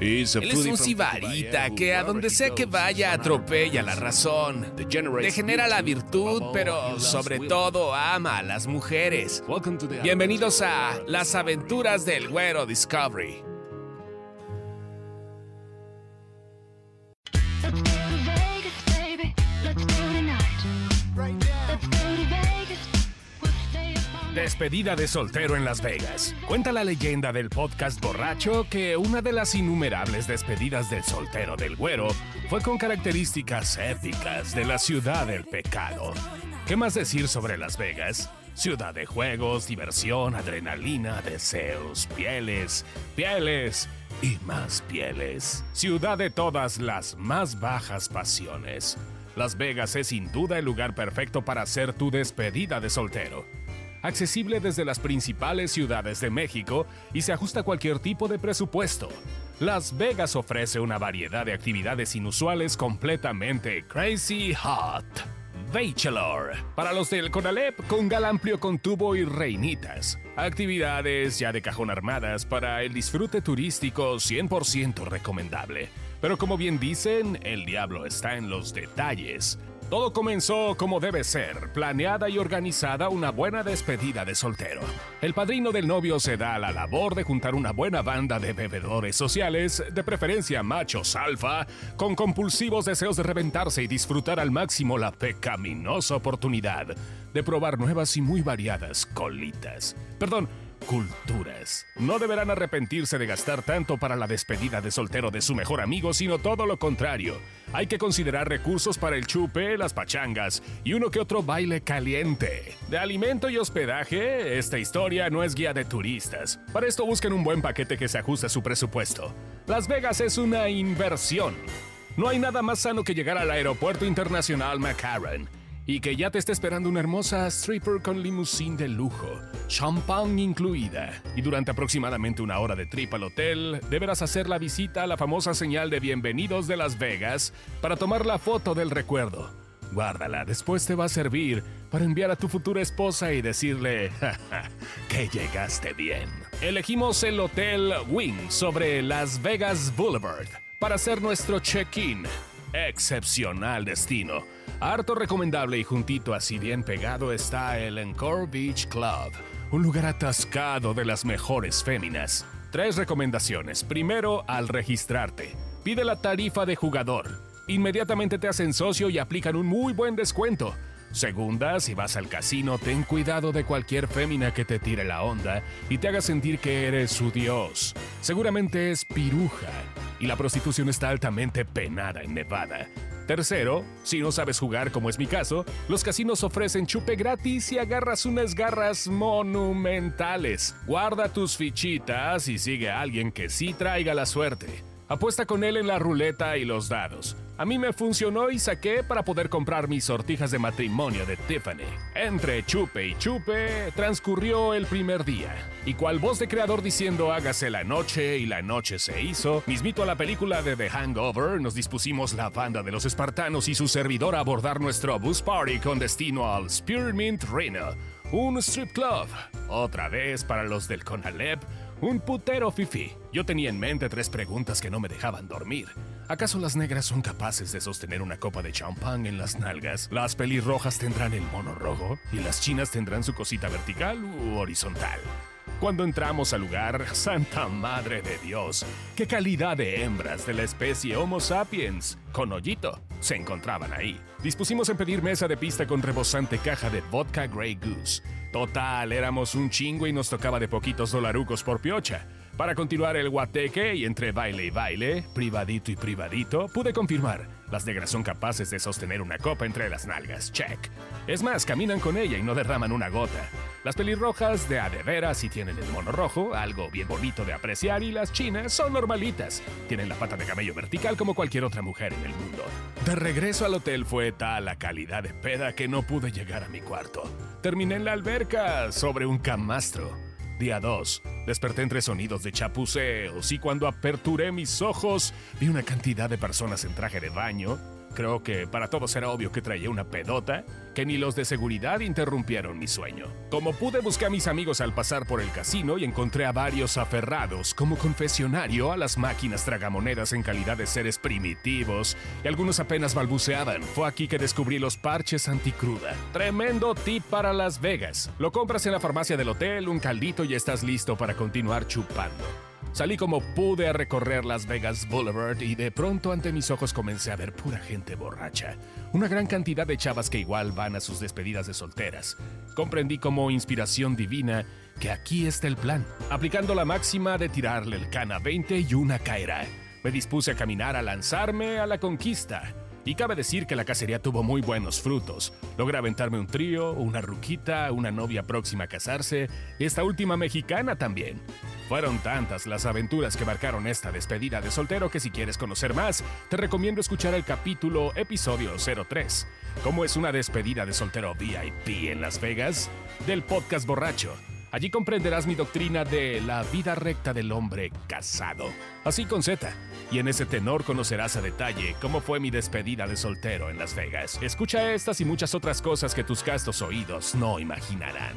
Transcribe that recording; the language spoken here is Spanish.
Él es un sibarita que a donde sea que vaya atropella la razón, degenera la virtud, pero sobre todo ama a las mujeres. Bienvenidos a Las aventuras del güero Discovery. Despedida de soltero en Las Vegas. Cuenta la leyenda del podcast borracho que una de las innumerables despedidas del soltero del güero fue con características épicas de la ciudad del pecado. ¿Qué más decir sobre Las Vegas? Ciudad de juegos, diversión, adrenalina, deseos, pieles, pieles y más pieles. Ciudad de todas las más bajas pasiones. Las Vegas es sin duda el lugar perfecto para hacer tu despedida de soltero accesible desde las principales ciudades de México y se ajusta a cualquier tipo de presupuesto. Las Vegas ofrece una variedad de actividades inusuales completamente crazy hot. Bachelor. Para los del Conalep, con gal amplio con tubo y reinitas. Actividades ya de cajón armadas para el disfrute turístico 100% recomendable. Pero como bien dicen, el diablo está en los detalles. Todo comenzó como debe ser, planeada y organizada una buena despedida de soltero. El padrino del novio se da a la labor de juntar una buena banda de bebedores sociales, de preferencia machos alfa, con compulsivos deseos de reventarse y disfrutar al máximo la pecaminosa oportunidad de probar nuevas y muy variadas colitas. Perdón, culturas. No deberán arrepentirse de gastar tanto para la despedida de soltero de su mejor amigo, sino todo lo contrario. Hay que considerar recursos para el chupe, las pachangas y uno que otro baile caliente. De alimento y hospedaje, esta historia no es guía de turistas. Para esto busquen un buen paquete que se ajuste a su presupuesto. Las Vegas es una inversión. No hay nada más sano que llegar al aeropuerto internacional McCarran y que ya te esté esperando una hermosa stripper con limusín de lujo, champán incluida. Y durante aproximadamente una hora de trip al hotel, deberás hacer la visita a la famosa señal de bienvenidos de Las Vegas para tomar la foto del recuerdo. Guárdala, después te va a servir para enviar a tu futura esposa y decirle que llegaste bien. Elegimos el Hotel Wing sobre Las Vegas Boulevard para hacer nuestro check-in. Excepcional destino Harto recomendable y juntito así bien pegado está el Encore Beach Club, un lugar atascado de las mejores féminas. Tres recomendaciones. Primero, al registrarte, pide la tarifa de jugador. Inmediatamente te hacen socio y aplican un muy buen descuento. Segunda, si vas al casino, ten cuidado de cualquier fémina que te tire la onda y te haga sentir que eres su dios. Seguramente es piruja y la prostitución está altamente penada en Nevada. Tercero, si no sabes jugar como es mi caso, los casinos ofrecen chupe gratis y agarras unas garras monumentales. Guarda tus fichitas y sigue a alguien que sí traiga la suerte. Apuesta con él en la ruleta y los dados. A mí me funcionó y saqué para poder comprar mis sortijas de matrimonio de Tiffany. Entre chupe y chupe, transcurrió el primer día. Y cual voz de creador diciendo hágase la noche y la noche se hizo, mismito a la película de The Hangover, nos dispusimos la banda de los espartanos y su servidor a abordar nuestro bus party con destino al Spearmint Reno, un strip club. Otra vez para los del Conalep, un putero fifi. Yo tenía en mente tres preguntas que no me dejaban dormir. ¿Acaso las negras son capaces de sostener una copa de champán en las nalgas? ¿Las pelirrojas tendrán el mono rojo? ¿Y las chinas tendrán su cosita vertical u horizontal? Cuando entramos al lugar, Santa Madre de Dios, qué calidad de hembras de la especie Homo sapiens, con hoyito, se encontraban ahí. Dispusimos en pedir mesa de pista con rebosante caja de vodka Grey Goose. Total, éramos un chingo y nos tocaba de poquitos dolarucos por piocha. Para continuar el guateque y entre baile y baile, privadito y privadito, pude confirmar, las negras son capaces de sostener una copa entre las nalgas, check. Es más, caminan con ella y no derraman una gota. Las pelirrojas de a de veras sí tienen el mono rojo, algo bien bonito de apreciar, y las chinas son normalitas. Tienen la pata de camello vertical como cualquier otra mujer en el mundo. De regreso al hotel fue tal la calidad de peda que no pude llegar a mi cuarto. Terminé en la alberca sobre un camastro. Día 2. Desperté entre sonidos de chapuceos y cuando aperturé mis ojos vi una cantidad de personas en traje de baño, Creo que para todos era obvio que traía una pedota, que ni los de seguridad interrumpieron mi sueño. Como pude, busqué a mis amigos al pasar por el casino y encontré a varios aferrados como confesionario a las máquinas tragamonedas en calidad de seres primitivos, y algunos apenas balbuceaban. Fue aquí que descubrí los parches anticruda. Tremendo tip para Las Vegas. Lo compras en la farmacia del hotel, un caldito y estás listo para continuar chupando. Salí como pude a recorrer Las Vegas Boulevard y de pronto ante mis ojos comencé a ver pura gente borracha. Una gran cantidad de chavas que igual van a sus despedidas de solteras. Comprendí como inspiración divina que aquí está el plan. Aplicando la máxima de tirarle el cana 20 y una caerá. Me dispuse a caminar a lanzarme a la conquista. Y cabe decir que la cacería tuvo muy buenos frutos. Logré aventarme un trío, una ruquita, una novia próxima a casarse, esta última mexicana también. Fueron tantas las aventuras que marcaron esta despedida de soltero que si quieres conocer más, te recomiendo escuchar el capítulo episodio 03, cómo es una despedida de soltero VIP en Las Vegas, del podcast borracho. Allí comprenderás mi doctrina de la vida recta del hombre casado, así con Z. Y en ese tenor conocerás a detalle cómo fue mi despedida de soltero en Las Vegas. Escucha estas y muchas otras cosas que tus castos oídos no imaginarán.